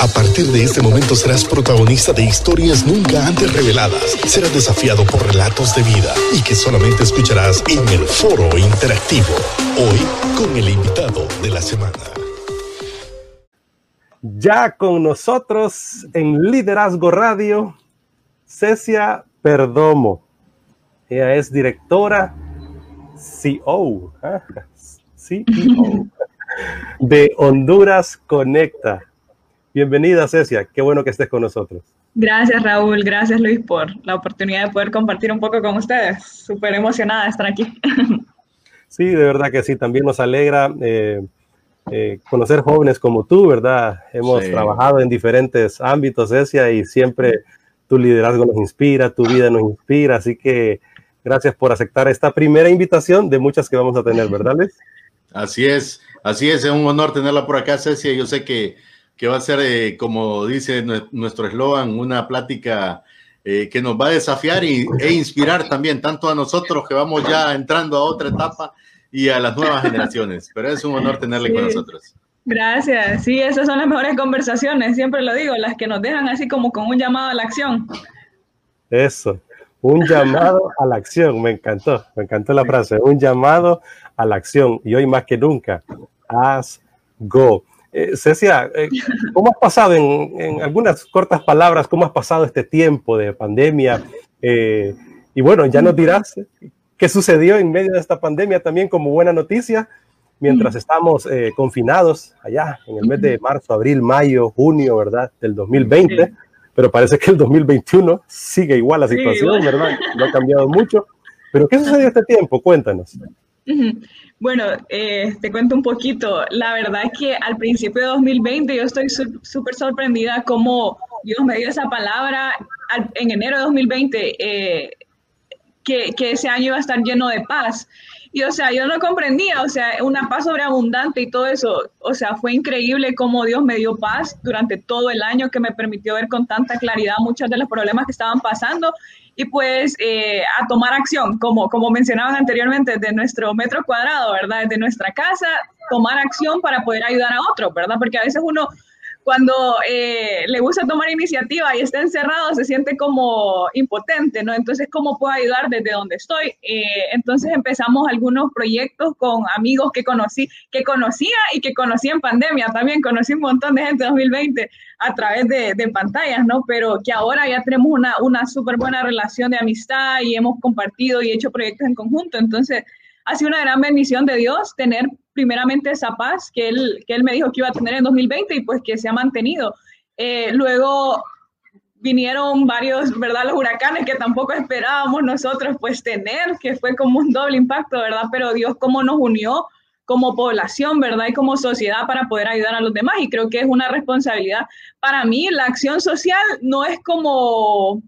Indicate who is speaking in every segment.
Speaker 1: A partir de este momento serás protagonista de historias nunca antes reveladas. Serás desafiado por relatos de vida y que solamente escucharás en el foro interactivo. Hoy con el invitado de la semana.
Speaker 2: Ya con nosotros en Liderazgo Radio, Cecia Perdomo. Ella es directora CEO, ¿eh? CEO de Honduras Conecta. Bienvenida, Cecia. Qué bueno que estés con nosotros.
Speaker 3: Gracias, Raúl. Gracias, Luis, por la oportunidad de poder compartir un poco con ustedes. Súper emocionada de estar aquí.
Speaker 2: Sí, de verdad que sí. También nos alegra eh, eh, conocer jóvenes como tú, ¿verdad? Hemos trabajado en diferentes ámbitos, Cecia, y siempre tu liderazgo nos inspira, tu vida nos inspira. Así que gracias por aceptar esta primera invitación de muchas que vamos a tener, ¿verdad, Luis?
Speaker 4: Así es, así es. Es un honor tenerla por acá, Cecia. Yo sé que que va a ser, eh, como dice nuestro eslogan, una plática eh, que nos va a desafiar y, e inspirar también, tanto a nosotros que vamos ya entrando a otra etapa y a las nuevas generaciones. Pero es un honor tenerle con nosotros.
Speaker 3: Gracias, sí, esas son las mejores conversaciones, siempre lo digo, las que nos dejan así como con un llamado a la acción.
Speaker 2: Eso, un llamado a la acción, me encantó, me encantó la frase, un llamado a la acción y hoy más que nunca, as go. Eh, Cecia, eh, ¿cómo has pasado en, algunas cortas palabras, cómo has pasado este tiempo de pandemia? Eh, y bueno, ya nos dirás qué sucedió en medio de esta pandemia también como buena noticia, mientras estamos confinados allá en el mes de marzo, abril, mayo, junio, ¿verdad? Del 2020, pero parece que el 2021 sigue igual la situación, ¿verdad? No ha cambiado mucho. Pero ¿qué sucedió este tiempo? Cuéntanos.
Speaker 3: Bueno, eh, te cuento un poquito. La verdad es que al principio de 2020 yo estoy súper sorprendida cómo Dios me dio esa palabra en enero de 2020, eh, que, que, ese año iba a estar lleno de paz. Y o sea, yo no comprendía, o sea, una paz sobreabundante y todo eso. O sea, fue increíble cómo Dios me dio paz durante todo el año que me permitió ver con tanta claridad muchos de los problemas que estaban pasando y pues eh, a tomar acción, como, como mencionaban anteriormente, de nuestro metro cuadrado, ¿verdad? Desde nuestra casa, tomar acción para poder ayudar a otros, ¿verdad? Porque a veces uno cuando eh, le gusta tomar iniciativa y está encerrado, se siente como impotente, ¿no? Entonces, ¿cómo puedo ayudar desde donde estoy? Eh, entonces empezamos algunos proyectos con amigos que conocí, que conocía y que conocí en pandemia también, conocí un montón de gente en 2020 a través de, pantallas, ¿no? Pero que ahora ya tenemos una, una súper buena relación de amistad y hemos compartido y hecho proyectos en conjunto. Entonces, ha sido una gran bendición de Dios tener primeramente esa paz que él, que él me dijo que iba a tener en 2020 y pues que se ha mantenido. Eh, luego vinieron varios, ¿verdad? Los huracanes que tampoco esperábamos nosotros pues tener, que fue como un doble impacto, ¿verdad? Pero Dios cómo nos unió como población, ¿verdad? Y como sociedad para poder ayudar a los demás. Y creo que es una responsabilidad. Para mí, la acción social no es como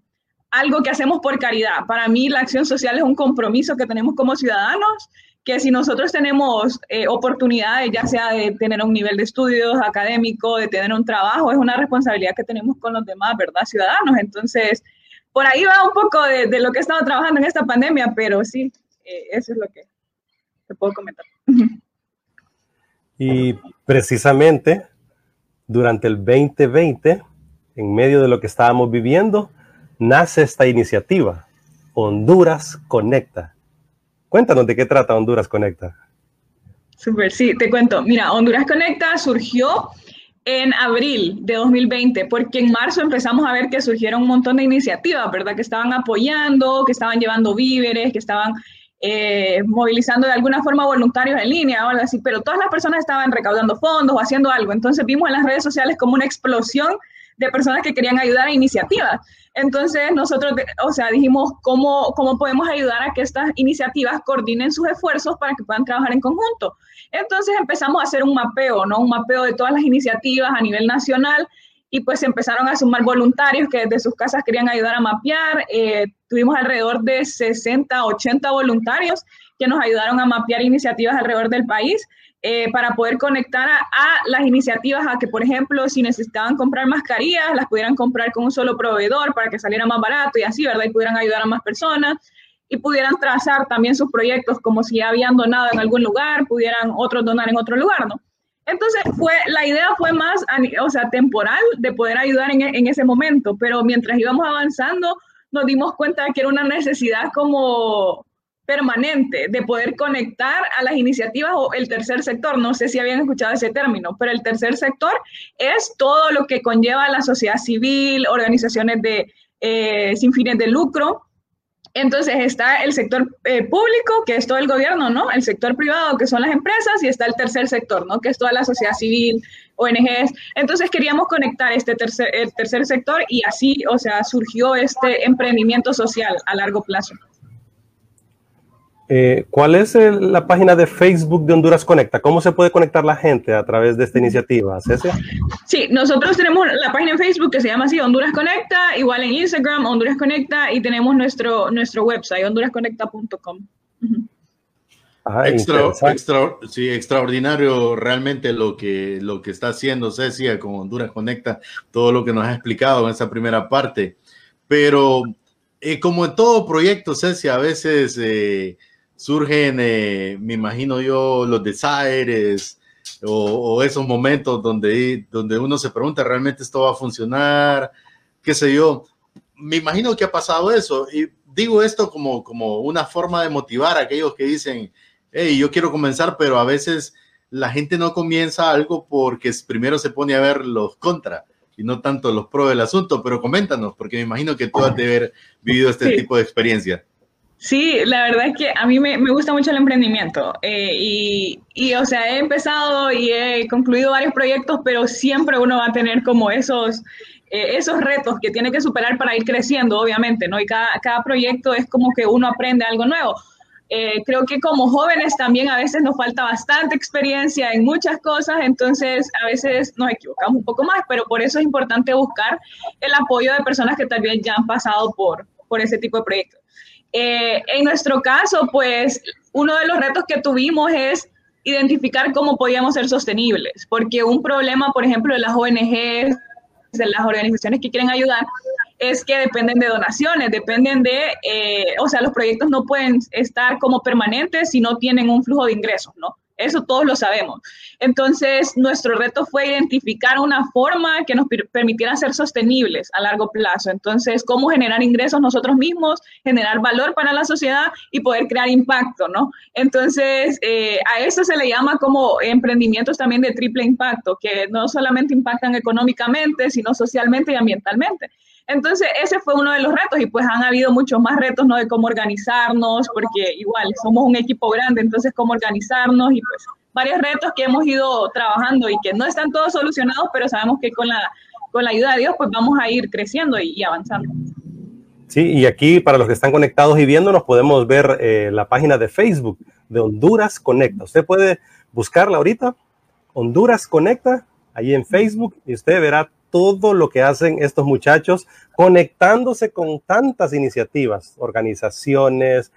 Speaker 3: algo que hacemos por caridad. Para mí, la acción social es un compromiso que tenemos como ciudadanos que si nosotros tenemos eh, oportunidades, ya sea de tener un nivel de estudios académico, de tener un trabajo, es una responsabilidad que tenemos con los demás, ¿verdad? Ciudadanos. Entonces, por ahí va un poco de, lo que he estado trabajando en esta pandemia, pero sí, eh, eso es lo que te puedo comentar.
Speaker 2: Y precisamente durante el 2020, en medio de lo que estábamos viviendo, nace esta iniciativa, Honduras Conecta Cuéntanos de qué trata Honduras Conecta.
Speaker 3: Super, sí, te cuento. Mira, Honduras Conecta surgió en abril de 2020, porque en marzo empezamos a ver que surgieron un montón de iniciativas, ¿verdad? Que estaban apoyando, que estaban llevando víveres, que estaban eh, movilizando de alguna forma voluntarios en línea o algo así, pero todas las personas estaban recaudando fondos o haciendo algo. Entonces vimos en las redes sociales como una explosión de personas que querían ayudar a iniciativas. Entonces nosotros, o sea, dijimos cómo, cómo podemos ayudar a que estas iniciativas coordinen sus esfuerzos para que puedan trabajar en conjunto. Entonces empezamos a hacer un mapeo, ¿no? Un mapeo de todas las iniciativas a nivel nacional y pues empezaron a sumar voluntarios que desde sus casas querían ayudar a mapear. Eh, tuvimos alrededor de 60, 80 voluntarios que nos ayudaron a mapear iniciativas alrededor del país. Eh, para poder conectar a, las iniciativas a que, por ejemplo, si necesitaban comprar mascarillas, las pudieran comprar con un solo proveedor para que saliera más barato y así, ¿verdad? Y pudieran ayudar a más personas y pudieran trazar también sus proyectos como si ya habían donado en algún lugar, pudieran otros donar en otro lugar, ¿no? Entonces, fue, la idea fue más, o sea, temporal de poder ayudar en, en ese momento, pero mientras íbamos avanzando, nos dimos cuenta de que era una necesidad como permanente de poder conectar a las iniciativas o el tercer sector. No sé si habían escuchado ese término, pero el tercer sector es todo lo que conlleva la sociedad civil, organizaciones de, eh, sin fines de lucro. Entonces está el sector eh, público, que es todo el gobierno, ¿no? El sector privado, que son las empresas, y está el tercer sector, ¿no? Que es toda la sociedad civil, ONGs. Entonces queríamos conectar este tercer, tercer sector y así, o sea, surgió este emprendimiento social a largo plazo.
Speaker 2: Eh, ¿Cuál es la página de Facebook de Honduras Conecta? ¿Cómo se puede conectar la gente a través de esta iniciativa, Cecia?
Speaker 3: Sí, nosotros tenemos la página en Facebook que se llama así, Honduras Conecta, igual en Instagram, Honduras Conecta, y tenemos nuestro, nuestro website, hondurasconecta.com.
Speaker 4: Ah, extra, sí, extraordinario realmente lo que, lo que está haciendo Cecia con Honduras Conecta, todo lo que nos ha explicado en esa primera parte. Pero eh, como en todo proyecto, Cecia, a veces... Eh, surgen, eh, me imagino yo, los desaires o, esos momentos donde, donde uno se pregunta, ¿realmente esto va a funcionar? ¿Qué sé yo? Me imagino que ha pasado eso. Y digo esto como, como una forma de motivar a aquellos que dicen, hey, yo quiero comenzar, pero a veces la gente no comienza algo porque primero se pone a ver los contra y no tanto los pros del asunto, pero coméntanos, porque me imagino que tú has de haber vivido este tipo de experiencia.
Speaker 3: Sí, la verdad es que a mí me, gusta mucho el emprendimiento eh, y, y, o sea, he empezado y he concluido varios proyectos, pero siempre uno va a tener como esos, eh, esos retos que tiene que superar para ir creciendo, obviamente, ¿no? Y cada, cada proyecto es como que uno aprende algo nuevo. Eh, creo que como jóvenes también a veces nos falta bastante experiencia en muchas cosas, entonces a veces nos equivocamos un poco más, pero por eso es importante buscar el apoyo de personas que también ya han pasado por, por ese tipo de proyectos. Eh, en nuestro caso, pues uno de los retos que tuvimos es identificar cómo podíamos ser sostenibles, porque un problema, por ejemplo, de las ONGs, de las organizaciones que quieren ayudar, es que dependen de donaciones, dependen de, eh, o sea, los proyectos no pueden estar como permanentes si no tienen un flujo de ingresos, ¿no? Eso todos lo sabemos. Entonces, nuestro reto fue identificar una forma que nos permitiera ser sostenibles a largo plazo. Entonces, cómo generar ingresos nosotros mismos, generar valor para la sociedad y poder crear impacto, ¿no? Entonces, eh, a eso se le llama como emprendimientos también de triple impacto, que no solamente impactan económicamente, sino socialmente y ambientalmente. Entonces, ese fue uno de los retos y pues han habido muchos más retos, ¿no? De cómo organizarnos, porque igual somos un equipo grande, entonces cómo organizarnos y pues varios retos que hemos ido trabajando y que no están todos solucionados, pero sabemos que con la, con la ayuda de Dios pues vamos a ir creciendo y, avanzando.
Speaker 2: Sí, y aquí para los que están conectados y viéndonos podemos ver eh, la página de Facebook de Honduras Conecta. Usted puede buscarla ahorita, Honduras Conecta, ahí en Facebook, y usted verá todo lo que hacen estos muchachos conectándose con tantas iniciativas, organizaciones,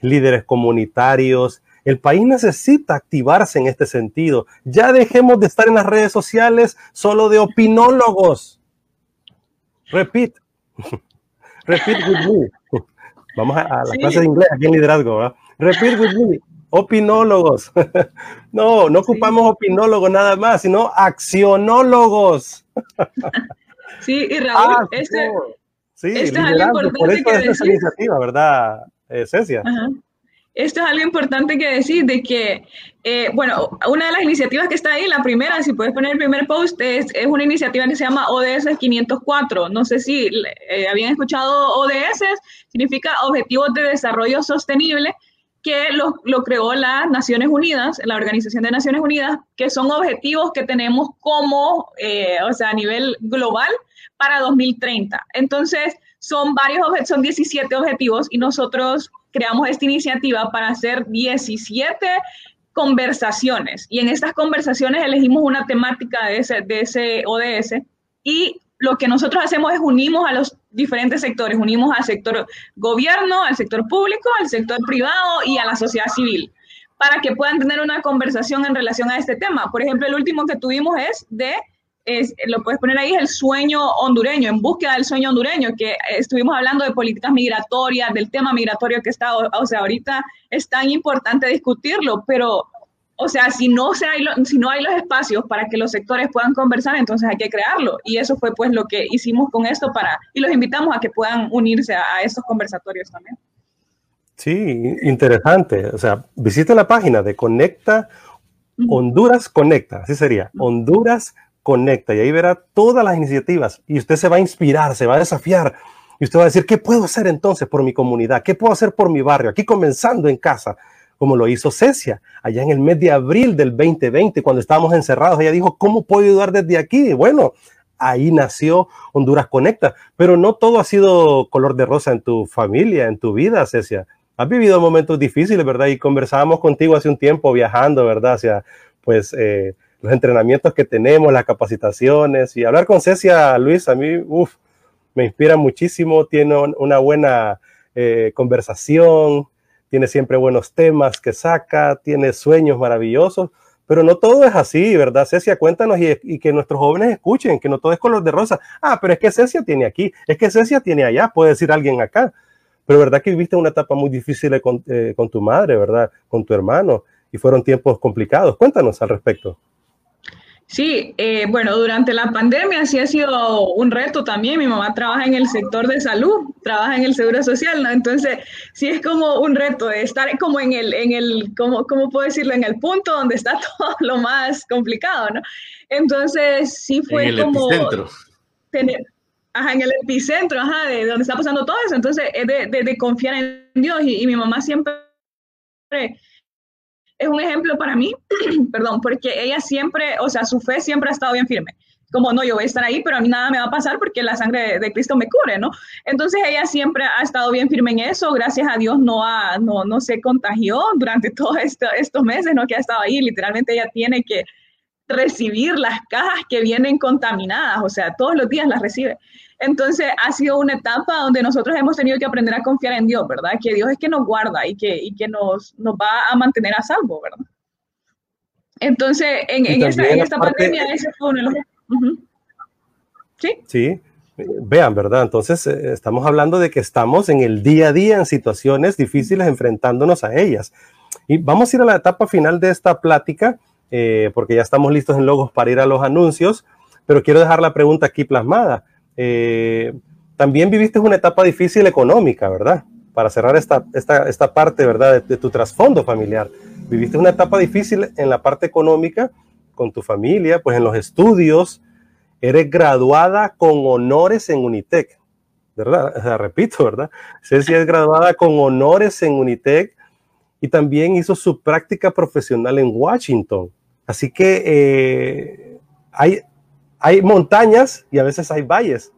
Speaker 2: líderes comunitarios. El país necesita activarse en este sentido. Ya dejemos de estar en las redes sociales solo de opinólogos. Repeat. Repeat with me. Vamos a, la clase de inglés aquí en liderazgo. ¿verdad? Repeat with me opinólogos. no, no ocupamos opinólogos nada más, sino accionólogos.
Speaker 3: sí, y Raúl, ah, este,
Speaker 2: sí, este es algo importante que decir. iniciativa, ¿verdad, Cecia?
Speaker 3: Esto es algo importante que decir, de que, eh, bueno, una de las iniciativas que está ahí, la primera, si puedes poner el primer post, es, es una iniciativa que se llama ODS 504. No sé si eh, habían escuchado ODS, significa Objetivos de Desarrollo Sostenible, que lo, lo, creó las Naciones Unidas, la Organización de Naciones Unidas, que son objetivos que tenemos como, eh, o sea, a nivel global para 2030. Entonces, son varios, son 17 objetivos y nosotros creamos esta iniciativa para hacer 17 conversaciones. Y en estas conversaciones elegimos una temática de ese, de ese ODS y lo que nosotros hacemos es unimos a los diferentes sectores, unimos al sector gobierno, al sector público, al sector privado y a la sociedad civil, para que puedan tener una conversación en relación a este tema. Por ejemplo, el último que tuvimos es de, es, lo puedes poner ahí, es el sueño hondureño, en búsqueda del sueño hondureño, que estuvimos hablando de políticas migratorias, del tema migratorio que está, o sea, ahorita es tan importante discutirlo, pero o sea, si no, se hay si no hay los espacios para que los sectores puedan conversar, entonces hay que crearlo. Y eso fue pues lo que hicimos con esto para, y los invitamos a que puedan unirse a, a estos conversatorios también.
Speaker 2: Sí, interesante. O sea, visite la página de Conecta, Honduras Conecta, así sería, Honduras Conecta, y ahí verá todas las iniciativas y usted se va a inspirar, se va a desafiar. Y usted va a decir, ¿qué puedo hacer entonces por mi comunidad? ¿Qué puedo hacer por mi barrio? Aquí comenzando en casa, como lo hizo Cecia, allá en el mes de abril del 2020, cuando estábamos encerrados. Ella dijo, ¿cómo puedo ayudar desde aquí? Bueno, ahí nació Honduras Conecta, pero no todo ha sido color de rosa en tu familia, en tu vida, Cecia has vivido momentos difíciles, ¿verdad? Y conversábamos contigo hace un tiempo viajando, ¿verdad? Hacia, pues, eh, los entrenamientos que tenemos, las capacitaciones y hablar con Cecia, Luis, a mí, uff, me inspira muchísimo, tiene una buena eh, conversación, tiene siempre buenos temas que saca, tiene sueños maravillosos, pero no todo es así, ¿verdad? Cecia, cuéntanos y, y, que nuestros jóvenes escuchen, que no todo es color de rosa. Ah, pero es que Cecia tiene aquí, es que Cecia tiene allá, puede decir alguien acá. Pero verdad que viviste una etapa muy difícil con, eh, con tu madre, ¿verdad? Con tu hermano, y fueron tiempos complicados. Cuéntanos al respecto.
Speaker 3: Sí, eh, bueno, durante la pandemia sí ha sido un reto también. Mi mamá trabaja en el sector de salud, trabaja en el seguro social, ¿no? Entonces sí es como un reto de estar como en el, en el, ¿cómo, cómo puedo decirlo? En el punto donde está todo lo más complicado, ¿no? Entonces sí fue
Speaker 4: en el
Speaker 3: como
Speaker 4: epicentro.
Speaker 3: tener, ajá, en el epicentro, ajá, de donde está pasando todo eso. Entonces, es de, de, de confiar en Dios. Y, y, mi mamá siempre es un ejemplo para mí, perdón, porque ella siempre, o sea, su fe siempre ha estado bien firme. Como, no, yo voy a estar ahí, pero a mí nada me va a pasar porque la sangre de, de Cristo me cubre, ¿no? Entonces ella siempre ha estado bien firme en eso. Gracias a Dios no, ha, no, no se contagió durante todos esto, estos meses, ¿no? Que ha estado ahí. Literalmente ella tiene que recibir las cajas que vienen contaminadas, o sea, todos los días las recibe. Entonces ha sido una etapa donde nosotros hemos tenido que aprender a confiar en Dios, ¿verdad? Que Dios es que nos guarda y que, y que nos, nos va a mantener a salvo, ¿verdad? Entonces, en, en esta, en esta parte... pandemia, ese fue uno de los... Uh -huh. ¿Sí?
Speaker 2: Sí, vean, ¿verdad? Entonces, eh, estamos hablando de que estamos en el día a día en situaciones difíciles enfrentándonos a ellas. Y vamos a ir a la etapa final de esta plática, eh, porque ya estamos listos en Logos para ir a los anuncios, pero quiero dejar la pregunta aquí plasmada. Eh, también viviste una etapa difícil económica, ¿verdad? Para cerrar esta, esta, esta parte, ¿verdad? De, de, tu trasfondo familiar. Viviste una etapa difícil en la parte económica con tu familia, pues en los estudios. Eres graduada con honores en Unitec, ¿verdad? O sea, repito, ¿verdad? Ceci es graduada con honores en Unitec y también hizo su práctica profesional en Washington. Así que eh, hay, hay montañas y a veces hay valles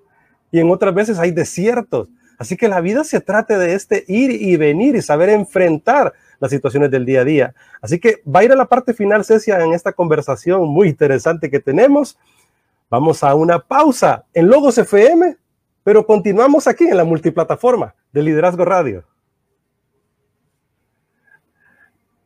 Speaker 2: y en otras veces hay desiertos. Así que la vida se trata de este ir y venir y saber enfrentar las situaciones del día a día. Así que va a ir a la parte final, Cecia, en esta conversación muy interesante que tenemos. Vamos a una pausa en Logos FM, pero continuamos aquí en la multiplataforma de Liderazgo Radio.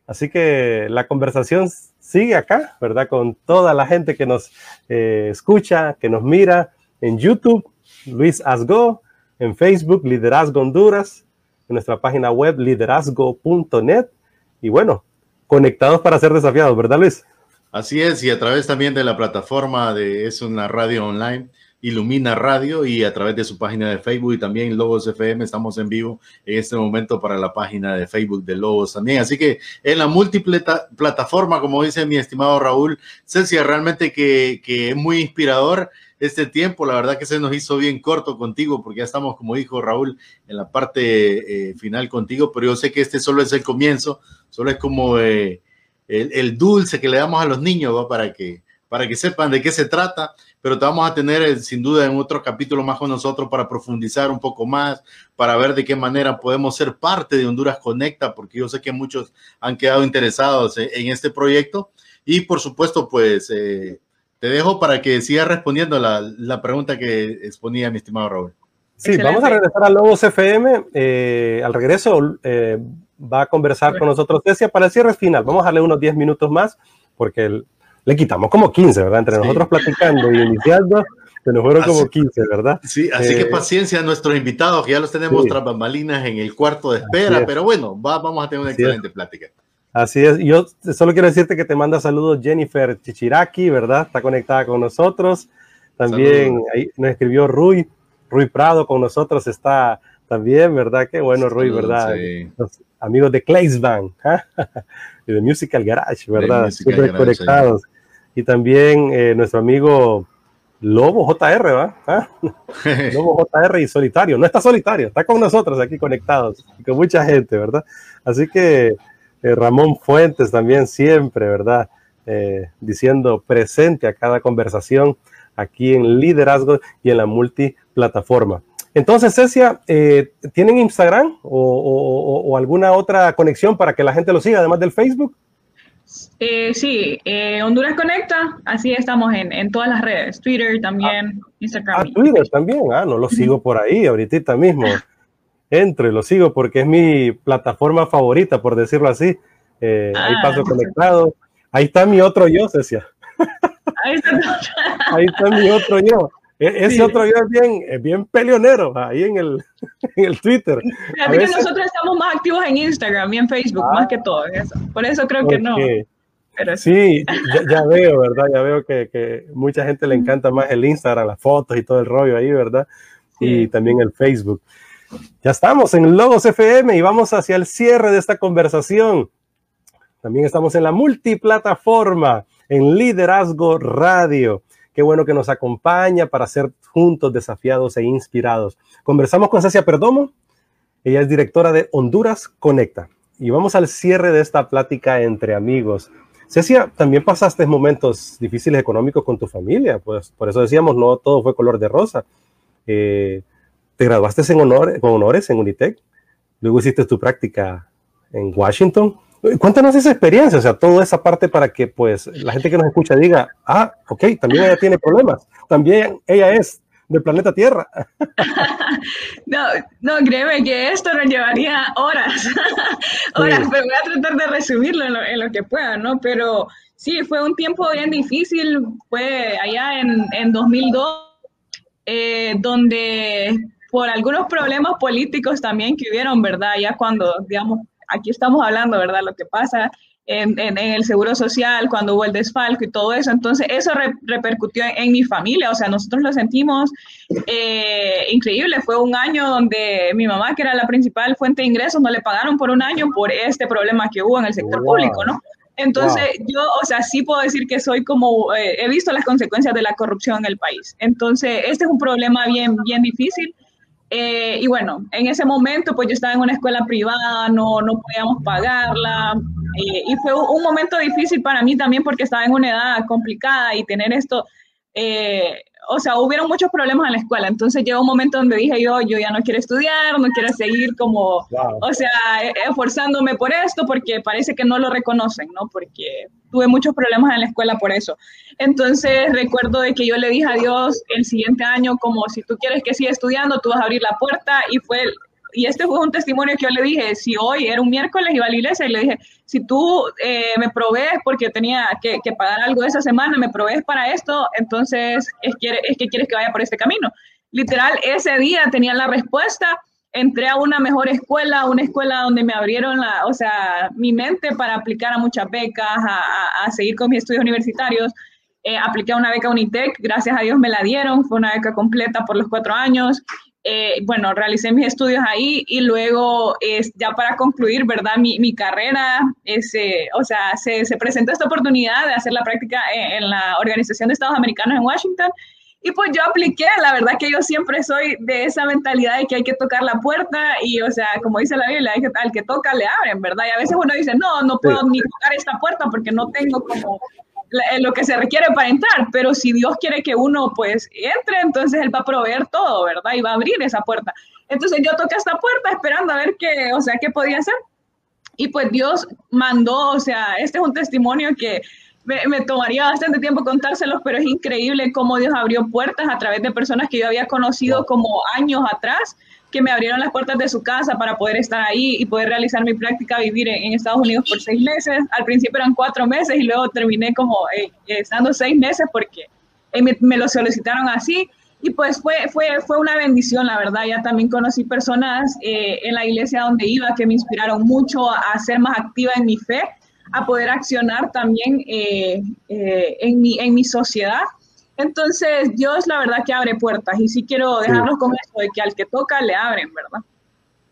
Speaker 2: Así que la conversación sigue acá, ¿verdad? Con toda la gente que nos eh, escucha, que nos mira en YouTube, Luis Asgo, en Facebook, Liderazgo Honduras, en nuestra página web, liderazgo.net. Y bueno, conectados para ser desafiados, ¿verdad, Luis?
Speaker 4: Así es, y a través también de la plataforma de Es una radio online, Ilumina Radio, y a través de su página de Facebook y también Lobos FM, estamos en vivo en este momento para la página de Facebook de Lobos también. Así que en la múltiple plataforma, como dice mi estimado Raúl, Cecia, realmente que, es muy inspirador este tiempo. La verdad que se nos hizo bien corto contigo porque ya estamos, como dijo Raúl, en la parte eh, final contigo, pero yo sé que este solo es el comienzo, solo es como eh, el, el, dulce que le damos a los niños ¿va? para que para que sepan de qué se trata, pero te vamos a tener eh, sin duda en otro capítulo más con nosotros para profundizar un poco más, para ver de qué manera podemos ser parte de Honduras Conecta, porque yo sé que muchos han quedado interesados en, en este proyecto. Y por supuesto, pues eh, te dejo para que sigas respondiendo la, la, pregunta que exponía mi estimado Raúl.
Speaker 2: Sí, Excelente. vamos a regresar a Lobos FM. Eh, al regreso eh, va a conversar bueno. con nosotros Cecia para el cierre final. Vamos a darle unos 10 minutos más porque el, le quitamos como 15, ¿verdad? Entre sí. nosotros platicando y iniciando, se nos fueron así, como 15, ¿verdad?
Speaker 4: Sí, así eh, que paciencia a nuestros invitados, que ya los tenemos sí. tras bambalinas en el cuarto de espera, pero bueno, va, vamos a tener una excelente plática.
Speaker 2: Así es, yo solo quiero decirte que te manda saludos Jennifer Chichiraki, ¿verdad? Está conectada con nosotros. También ahí nos escribió Rui, Rui Prado con nosotros está también, ¿verdad? Qué bueno, Rui, ¿verdad? Los amigos de Claysban ¿ah? y de Musical Garage, ¿verdad? Siempre conectados. Y también eh, nuestro amigo Lobo JR, ¿va? ¿Ah? Lobo JR y solitario. No está solitario, está con nosotros aquí conectados, con mucha gente, ¿verdad? Así que eh, Ramón Fuentes también siempre, ¿verdad? Eh, diciendo presente a cada conversación aquí en Liderazgo y en la multiplataforma. Entonces, Cecia, eh, ¿tienen Instagram o, alguna otra conexión para que la gente lo siga, además del Facebook?
Speaker 3: Sí, Honduras Conecta, así estamos en, todas las redes, Twitter también, ah, Instagram.
Speaker 2: Ah, Twitter también, ah, no lo sigo por ahí ahorita mismo entro y lo sigo porque es mi plataforma favorita, por decirlo así. Eh, ahí ah, paso conectado. Ahí está mi otro yo, Cecia. Ahí está, mi otro yo. E-, ese otro yo es bien, bien peleonero ahí en el, en el Twitter.
Speaker 3: Fíjate que nosotros estamos más activos en Instagram y en Facebook, más que todo eso. Por eso creo que no.
Speaker 2: sí, ya, veo, ¿verdad? Ya veo que, que mucha gente le encanta más el Instagram, las fotos y todo el rollo ahí, ¿verdad? Y también el Facebook. Ya estamos en Logos FM y vamos hacia el cierre de esta conversación. También estamos en la multiplataforma, en Liderazgo Radio. Qué bueno que nos acompaña para ser juntos desafiados e inspirados. Conversamos con Cecia Perdomo. Ella es directora de Honduras Conecta. Y vamos al cierre de esta plática entre amigos. Cecia, también pasaste momentos difíciles económicos con tu familia, pues por eso decíamos, no todo fue color de rosa. Eh, te graduaste en honor, con honores en Unitec, luego hiciste tu práctica en Washington. Cuéntanos esa experiencia, o sea, toda esa parte para que pues la gente que nos escucha diga, ah, ok, también ella tiene problemas, también ella es del planeta Tierra.
Speaker 3: No, no, créeme que esto nos llevaría horas, horas, pero voy a tratar de resumirlo en lo, que pueda, ¿no? Pero sí, fue un tiempo bien difícil, fue allá en, en 2002, eh, donde por algunos problemas políticos también que hubieron, ¿verdad? Ya cuando, digamos, aquí estamos hablando, ¿verdad? Lo que pasa en, el Seguro Social, cuando hubo el desfalco y todo eso. Entonces, eso repercutió en, mi familia, o sea, nosotros lo sentimos eh, increíble. Fue un año donde mi mamá, que era la principal fuente de ingresos, no le pagaron por un año por este problema que hubo en el sector público, ¿no? Entonces, yo, o sea, sí puedo decir que soy como, eh, he visto las consecuencias de la corrupción en el país. Entonces, este es un problema bien, bien difícil. Eh, y bueno, en ese momento pues yo estaba en una escuela privada, no, no podíamos pagarla eh, y fue un momento difícil para mí también porque estaba en una edad complicada y tener esto, eh, o sea, hubieron muchos problemas en la escuela, entonces llegó un momento donde dije yo, yo ya no quiero estudiar, no quiero seguir como, o sea, e, esforzándome por esto porque parece que no lo reconocen, ¿no? Porque tuve muchos problemas en la escuela por eso. Entonces recuerdo de que yo le dije a Dios el siguiente año como si tú quieres que siga estudiando, tú vas a abrir la puerta y fue y este fue un testimonio que yo le dije, si hoy era un miércoles iba a la iglesia y le dije, si tú eh, me provees porque tenía que, pagar algo esa semana, me provees para esto, entonces es que, es que quieres que vaya por este camino. Literal, ese día tenía la respuesta, entré a una mejor escuela, una escuela donde me abrieron la, o sea, mi mente para aplicar a muchas becas, a, seguir con mis estudios universitarios. Eh, apliqué una beca Unitec, gracias a Dios me la dieron, fue una beca completa por los cuatro años. Eh, bueno, realicé mis estudios ahí y luego, ya para concluir, ¿verdad? Mi, mi carrera, ese, o sea, se, se, presentó esta oportunidad de hacer la práctica en, la Organización de Estados Americanos en Washington. Y pues yo apliqué, la verdad que yo siempre soy de esa mentalidad de que hay que tocar la puerta y, o sea, como dice la Biblia, al que toca le abren, ¿verdad? Y a veces uno dice, no, no puedo ni tocar esta puerta porque no tengo como lo que se requiere para entrar, pero si Dios quiere que uno pues entre, entonces Él va a proveer todo, ¿verdad? Y va a abrir esa puerta. Entonces yo toqué esta puerta esperando a ver qué, o sea, qué podía hacer. Y pues Dios mandó, o sea, este es un testimonio que me, me, tomaría bastante tiempo contárselos, pero es increíble cómo Dios abrió puertas a través de personas que yo había conocido como años atrás que me abrieron las puertas de su casa para poder estar ahí y poder realizar mi práctica, vivir en, Estados Unidos por seis meses. Al principio eran cuatro meses y luego terminé como eh, estando seis meses porque eh, me, lo solicitaron así. Y pues fue, fue, fue una bendición, la verdad. Ya también conocí personas eh, en la iglesia donde iba que me inspiraron mucho a, ser más activa en mi fe a poder accionar también eh, eh, en, mi, en mi sociedad. Entonces, Dios la verdad que abre puertas y sí quiero dejarlos con eso de que al que toca le abren, ¿verdad?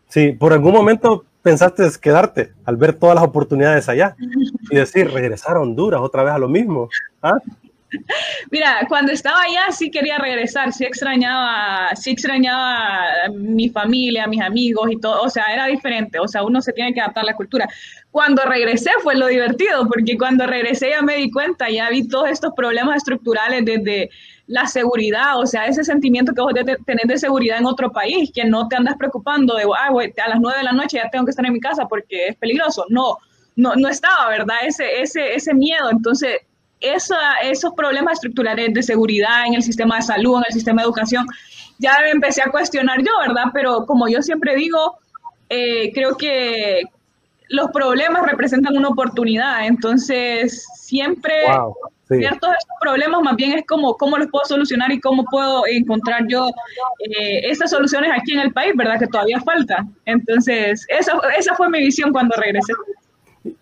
Speaker 2: Sí, por algún momento pensaste quedarte al ver todas las oportunidades allá y decir, regresar a Honduras otra vez a lo mismo. ¿Ah?
Speaker 3: Mira, cuando estaba allá sí quería regresar, sí extrañaba, sí extrañaba a mi familia, a mis amigos y todo, o sea, era diferente, o sea, uno se tiene que adaptar la cultura. Cuando regresé fue lo divertido, porque cuando regresé ya me di cuenta, ya vi todos estos problemas estructurales desde la seguridad, o sea, ese sentimiento que vos tenés de seguridad en otro país, que no te andas preocupando de, ah, a las nueve de la noche ya tengo que estar en mi casa porque es peligroso. No, no, no estaba, ¿verdad? Ese, ese, ese miedo. Entonces, esos problemas estructurales de seguridad en el sistema de salud, en el sistema de educación, ya me empecé a cuestionar yo, ¿verdad? Pero como yo siempre digo, eh, creo que los problemas representan una oportunidad, entonces siempre ciertos problemas más bien es como cómo los puedo solucionar y cómo puedo encontrar yo eh, esas soluciones aquí en el país, ¿verdad? Que todavía falta. Entonces, esa, esa fue mi visión cuando regresé.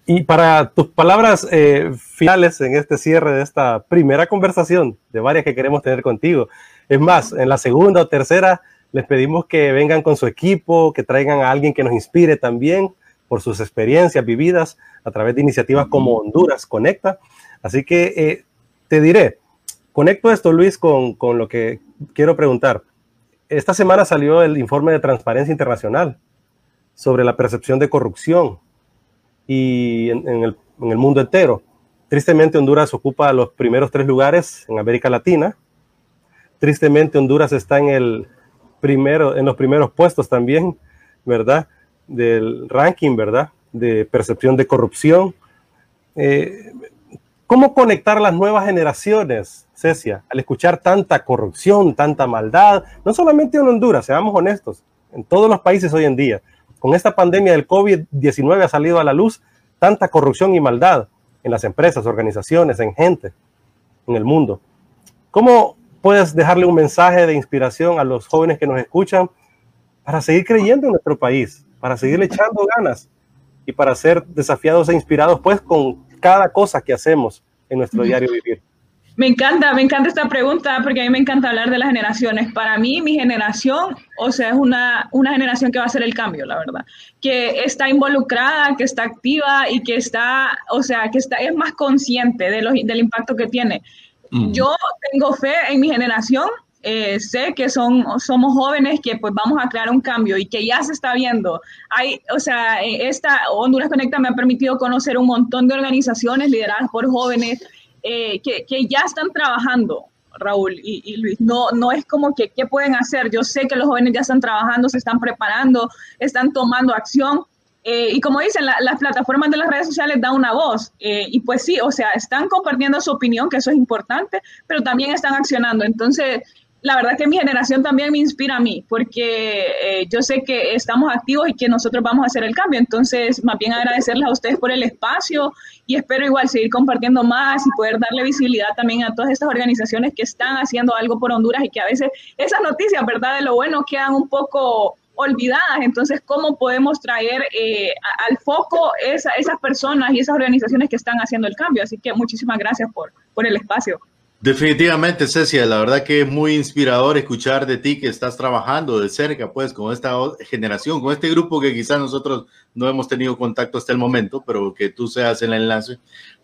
Speaker 2: Y para tus palabras eh, finales en este cierre de esta primera conversación, de varias que queremos tener contigo. Es más, en la segunda o tercera les pedimos que vengan con su equipo, que traigan a alguien que nos inspire también por sus experiencias vividas a través de iniciativas como Honduras Conecta. Así que eh, te diré, conecto esto, Luis, con, con lo que quiero preguntar. Esta semana salió el informe de Transparencia Internacional sobre la percepción de corrupción y en, el, en, el, mundo entero. Tristemente Honduras ocupa los primeros tres lugares en América Latina. Tristemente Honduras está en, el primero, en los primeros puestos también, ¿verdad? Del ranking, ¿verdad? De percepción de corrupción. Eh, ¿Cómo conectar las nuevas generaciones, Cecia, al escuchar tanta corrupción, tanta maldad? No solamente en Honduras, seamos honestos, en todos los países hoy en día con esta pandemia del COVID-19 ha salido a la luz tanta corrupción y maldad en las empresas, organizaciones, en gente, en el mundo. ¿Cómo puedes dejarle un mensaje de inspiración a los jóvenes que nos escuchan para seguir creyendo en nuestro país, para seguir echando ganas y para ser desafiados e inspirados pues con cada cosa que hacemos en nuestro diario vivir?
Speaker 3: Me encanta, me encanta esta pregunta porque a mí me encanta hablar de las generaciones. Para mí, mi generación, o sea, es una, una generación que va a hacer el cambio, la verdad. Que está involucrada, que está activa y que está, o sea, que está, es más consciente de los, del impacto que tiene. Yo tengo fe en mi generación, eh, sé que son, somos jóvenes que pues vamos a crear un cambio y que ya se está viendo. Hay, o sea, esta Honduras Conecta me ha permitido conocer un montón de organizaciones lideradas por jóvenes eh, que, ya están trabajando, Raúl y, Luis. No, no es como que qué pueden hacer. Yo sé que los jóvenes ya están trabajando, se están preparando, están tomando acción. Eh, y como dicen, las plataformas de las redes sociales dan una voz. Eh, y pues sí, o sea, están compartiendo su opinión, que eso es importante, pero también están accionando. Entonces, la verdad que mi generación también me inspira a mí, porque eh, yo sé que estamos activos y que nosotros vamos a hacer el cambio. Entonces, más bien agradecerles a ustedes por el espacio y espero igual seguir compartiendo más y poder darle visibilidad también a todas estas organizaciones que están haciendo algo por Honduras y que a veces esas noticias, ¿verdad? De lo bueno quedan un poco olvidadas. Entonces, ¿cómo podemos traer eh, al foco esa, esas personas y esas organizaciones que están haciendo el cambio? Así que muchísimas gracias por, por el espacio.
Speaker 4: Definitivamente, Cecia, la verdad que es muy inspirador escuchar de ti que estás trabajando de cerca, pues, con esta generación, con este grupo que quizás nosotros no hemos tenido contacto hasta el momento, pero que tú seas el enlace,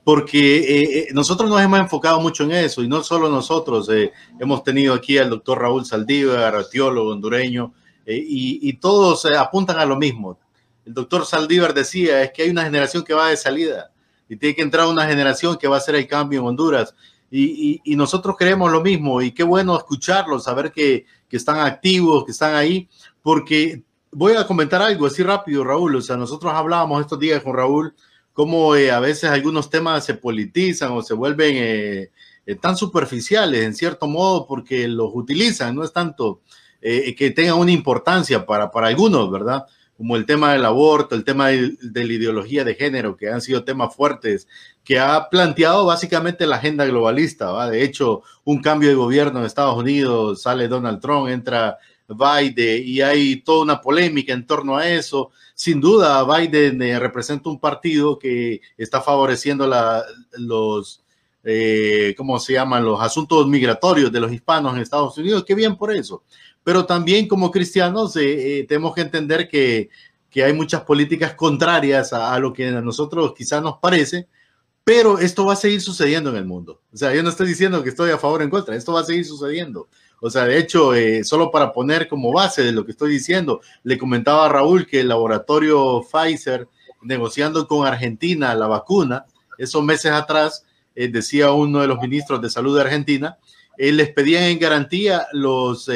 Speaker 4: porque eh, eh, nosotros nos hemos enfocado mucho en eso y no solo nosotros, eh, hemos tenido aquí al doctor Raúl Saldívar, teólogo hondureño, y, y, todos apuntan a lo mismo. El doctor Saldívar decía, es que hay una generación que va de salida y tiene que entrar una generación que va a hacer el cambio en Honduras y, nosotros creemos lo mismo y qué bueno escucharlo, saber que, están activos, que están ahí, porque voy a comentar algo así rápido, Raúl. O sea, nosotros hablábamos estos días con Raúl cómo eh, a veces algunos temas se politizan o se vuelven eh, eh, tan superficiales en cierto modo porque los utilizan, no es tanto que tengan una importancia para, para algunos, ¿verdad? Como el tema del aborto, el tema de, la ideología de género, que han sido temas fuertes, que ha planteado básicamente la agenda globalista. De hecho, un cambio de gobierno en Estados Unidos, sale Donald Trump, entra Biden y hay toda una polémica en torno a eso. Sin duda, Biden eh, representa un partido que está favoreciendo la, los, eh, ¿cómo se llaman? Los asuntos migratorios de los hispanos en Estados Unidos. Qué bien por eso. Pero también como cristianos eh, tenemos que entender que, que, hay muchas políticas contrarias a, lo que a nosotros quizás nos parece pero esto va a seguir sucediendo en el mundo. O sea, yo no estoy diciendo que estoy a favor o en contra, esto va a seguir sucediendo. O sea, de hecho, eh, solo para poner como base de lo que estoy diciendo, le comentaba a Raúl que el laboratorio Pfizer, negociando con Argentina la vacuna, esos meses atrás, eh, decía uno de los ministros de salud de Argentina, eh, les pedían en garantía los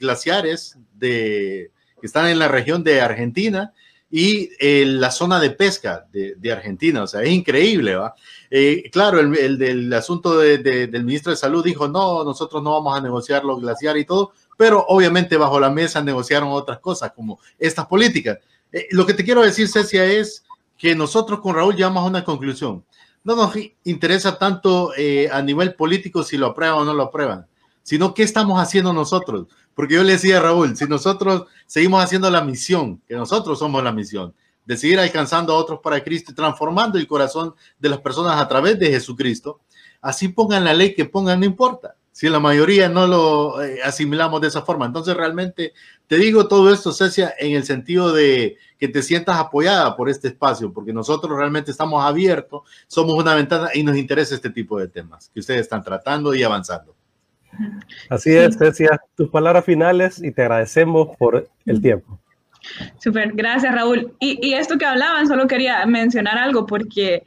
Speaker 4: glaciares de, que están en la región de Argentina y la zona de pesca de, de, Argentina. O sea, es increíble, ¿va? Eh, claro, el, del asunto del ministro de Salud dijo, no, nosotros no vamos a negociar los glaciares y todo, pero obviamente bajo la mesa negociaron otras cosas como estas políticas. Eh, lo que te quiero decir, Cecia, es que nosotros con Raúl llegamos a una conclusión. No nos interesa tanto eh, a nivel político si lo aprueban o no lo aprueban, sino qué estamos haciendo nosotros. Porque yo le decía a Raúl, si nosotros seguimos haciendo la misión, que nosotros somos la misión, de seguir alcanzando a otros para Cristo y transformando el corazón de las personas a través de Jesucristo, así pongan la ley que pongan, no importa. Si la mayoría no lo eh, asimilamos de esa forma. Entonces, realmente te digo todo esto, Cecia, en el sentido de que te sientas apoyada por este espacio, porque nosotros realmente estamos abiertos, somos una ventana y nos interesa este tipo de temas que ustedes están tratando y avanzando.
Speaker 2: Así es, Cecia, tus palabras finales y te agradecemos por el tiempo.
Speaker 3: Súper, gracias Raúl. Y, esto que hablaban, solo quería mencionar algo porque,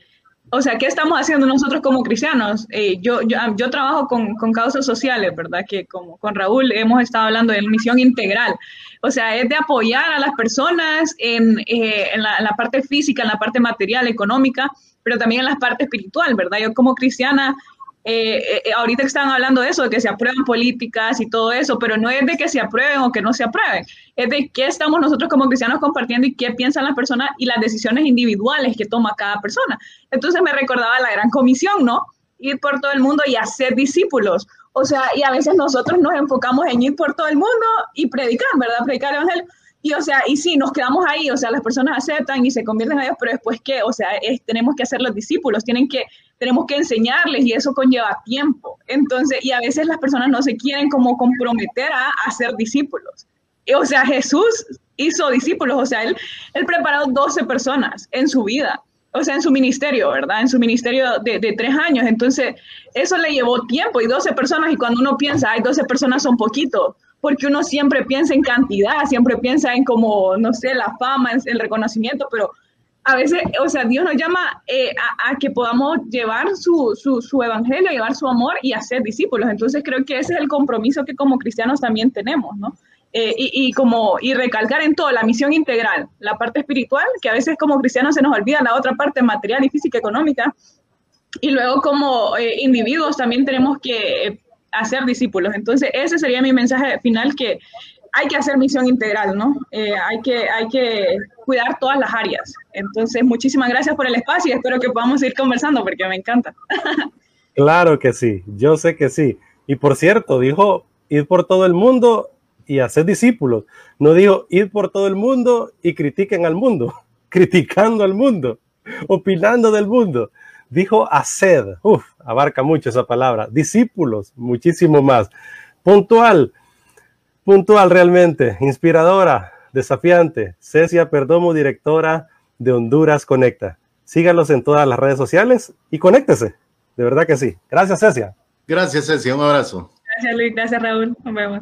Speaker 3: o sea, ¿qué estamos haciendo nosotros como cristianos? Eh, yo, yo, yo, trabajo con, con, causas sociales, ¿verdad? Que como con Raúl hemos estado hablando de misión integral. O sea, es de apoyar a las personas en, eh, la, en la parte física, en la parte material, económica, pero también en la parte espiritual, ¿verdad? Yo como cristiana eh, eh, eh, ahorita están hablando de eso, de que se aprueban políticas y todo eso, pero no es de que se aprueben o que no se aprueben, es de qué estamos nosotros como cristianos compartiendo y qué piensan las personas y las decisiones individuales que toma cada persona. Entonces me recordaba la gran comisión, ¿no? Ir por todo el mundo y hacer discípulos. O sea, y a veces nosotros nos enfocamos en ir por todo el mundo y predicar, ¿verdad? Predicar el evangelio. Y o sea, y sí, nos quedamos ahí, o sea, las personas aceptan y se convierten a Dios, pero después qué, o sea, tenemos que hacer los discípulos, tienen que tenemos que enseñarles y eso conlleva tiempo. Entonces, y a veces las personas no se quieren como comprometer a, hacer discípulos. O sea, Jesús hizo discípulos, o sea, él, él preparó 12 personas en su vida, o sea, en su ministerio, ¿verdad? En su ministerio de, de, tres años. Entonces, eso le llevó tiempo y 12 personas, y cuando uno piensa, hay 12 personas son poquito, porque uno siempre piensa en cantidad, siempre piensa en como, no sé, la fama, el reconocimiento, pero a veces, o sea, Dios nos llama eh, a, que podamos llevar su, su, su, evangelio, llevar su amor y hacer discípulos. Entonces creo que ese es el compromiso que como cristianos también tenemos, ¿no? Eh, y, como, y recalcar en todo la misión integral, la parte espiritual, que a veces como cristianos se nos olvida la otra parte material y física económica. Y luego como eh, individuos también tenemos que hacer discípulos. Entonces ese sería mi mensaje final que hay que hacer misión integral, ¿no? Eh, hay, que, hay que cuidar todas las áreas. Entonces, muchísimas gracias por el espacio y espero que podamos ir conversando porque me encanta.
Speaker 2: claro que sí, yo sé que sí. Y por cierto, dijo ir por todo el mundo y hacer discípulos. No dijo ir por todo el mundo y critiquen al mundo, criticando al mundo, opinando del mundo. Dijo hacer, uf, abarca mucho esa palabra, discípulos, muchísimo más. Puntual, Puntual realmente, inspiradora, desafiante. Cecia Perdomo, directora de Honduras Conecta. Síganos en todas las redes sociales y conéctese. De verdad que sí. Gracias, Cecia.
Speaker 4: Gracias, Cecia. Un abrazo.
Speaker 3: Gracias, Luis. Gracias, Raúl. Nos vemos.